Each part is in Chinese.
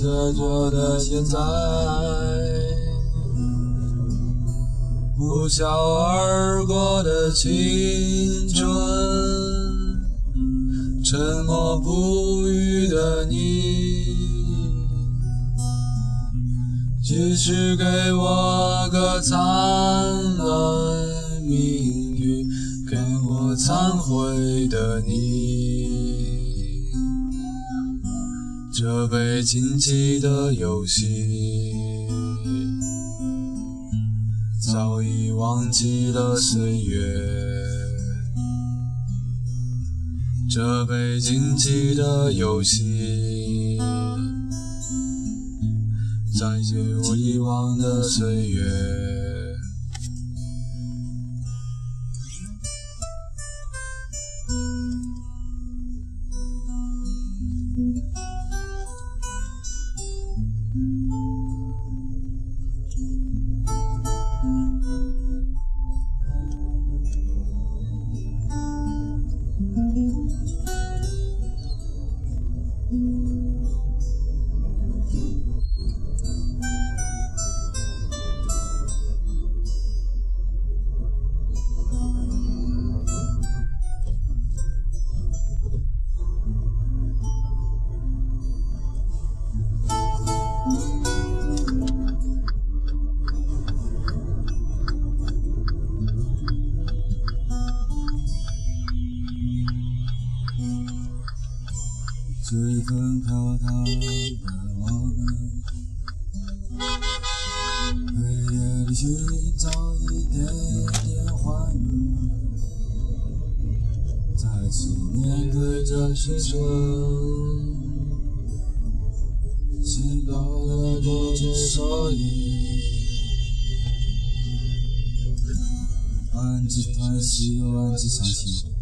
正悄悄坐的现在，呼啸而过的青春，沉默不语的你。继续给我个灿烂命运，给我忏悔的你。这被禁忌的游戏，早已忘记了岁月。这被禁忌的游戏。再见我遗忘的岁月。随风飘荡的我们，黑夜里寻找一点点欢愉，再次面对这青春，知道了不知所以，万只叹息，万只伤心。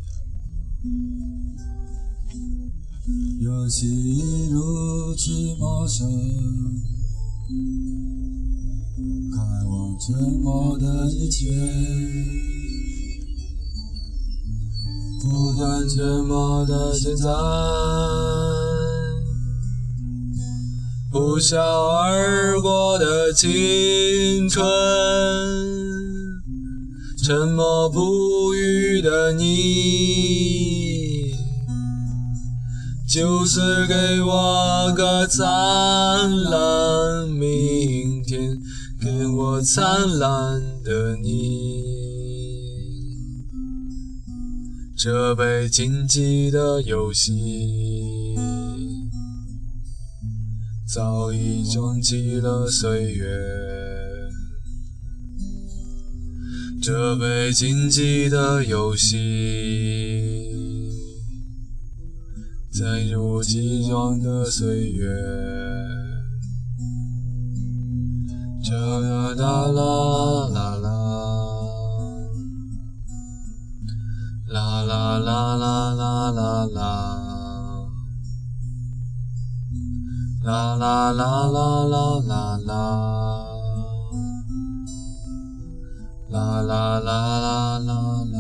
游戏已如此陌生，看望沉默的一切，不断沉默的现在，呼啸而过的青春，沉默不语的你。就是给我个灿烂明天，给我灿烂的你。这被禁忌的游戏，早已终结了岁月。这被禁忌的游戏。在如激壮的岁月，啦啦啦啦啦，啦啦啦啦啦啦啦，啦啦啦啦啦啦啦，啦啦啦啦啦啦啦。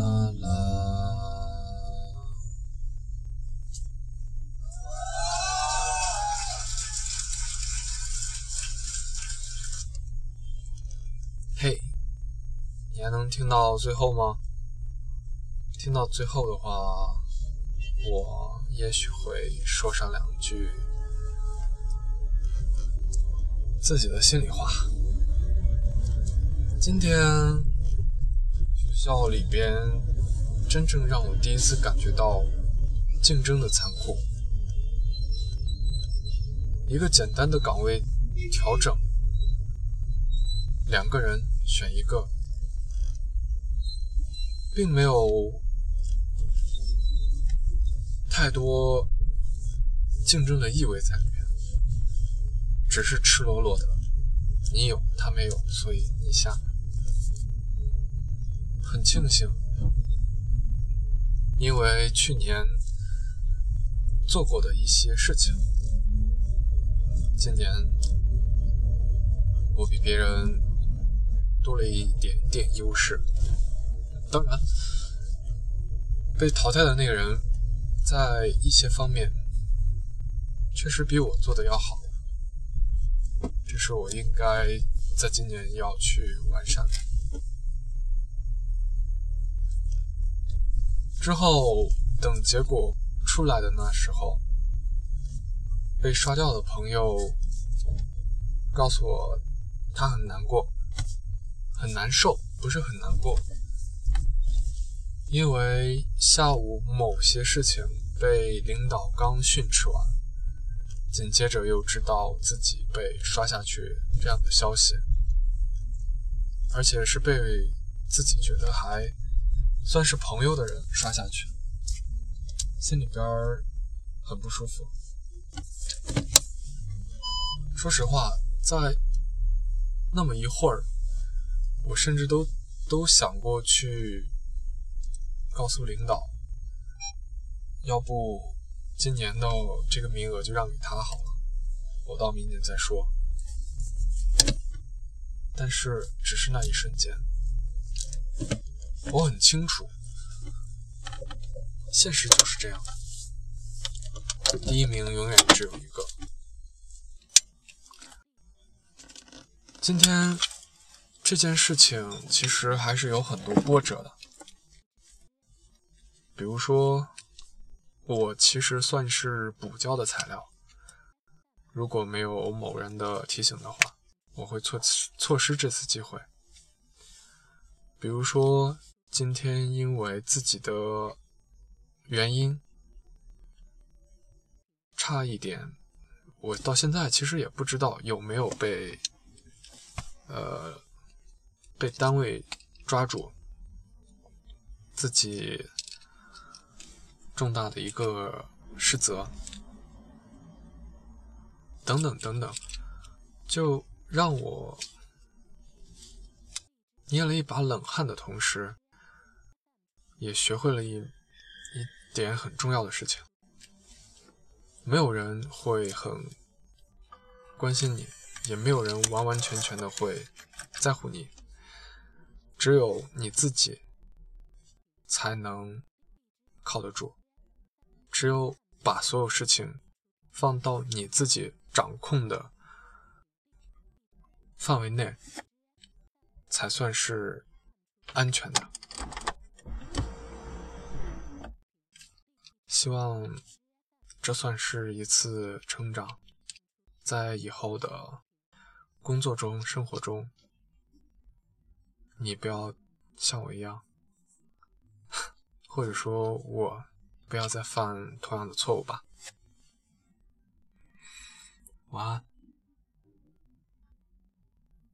嘿，你还能听到最后吗？听到最后的话，我也许会说上两句自己的心里话。今天学校里边，真正让我第一次感觉到竞争的残酷。一个简单的岗位调整。两个人选一个，并没有太多竞争的意味在里面，只是赤裸裸的，你有他没有，所以你下。很庆幸，因为去年做过的一些事情，今年我比别人多了一点点优势。当然，被淘汰的那个人在一些方面确实比我做的要好，这是我应该在今年要去完善的。之后，等结果出来的那时候，被刷掉的朋友告诉我，他很难过，很难受，不是很难过，因为下午某些事情被领导刚训斥完，紧接着又知道自己被刷下去这样的消息，而且是被自己觉得还。算是朋友的人刷下去，心里边很不舒服。说实话，在那么一会儿，我甚至都都想过去告诉领导，要不今年的这个名额就让给他好了，我到明年再说。但是，只是那一瞬间。我很清楚，现实就是这样的。第一名永远只有一个。今天这件事情其实还是有很多波折的，比如说，我其实算是补交的材料，如果没有某人的提醒的话，我会错错失这次机会。比如说。今天因为自己的原因差一点，我到现在其实也不知道有没有被呃被单位抓住，自己重大的一个失责，等等等等，就让我捏了一把冷汗的同时。也学会了一一点很重要的事情：没有人会很关心你，也没有人完完全全的会在乎你，只有你自己才能靠得住。只有把所有事情放到你自己掌控的范围内，才算是安全的。希望这算是一次成长，在以后的工作中、生活中，你不要像我一样，或者说我不要再犯同样的错误吧。晚安。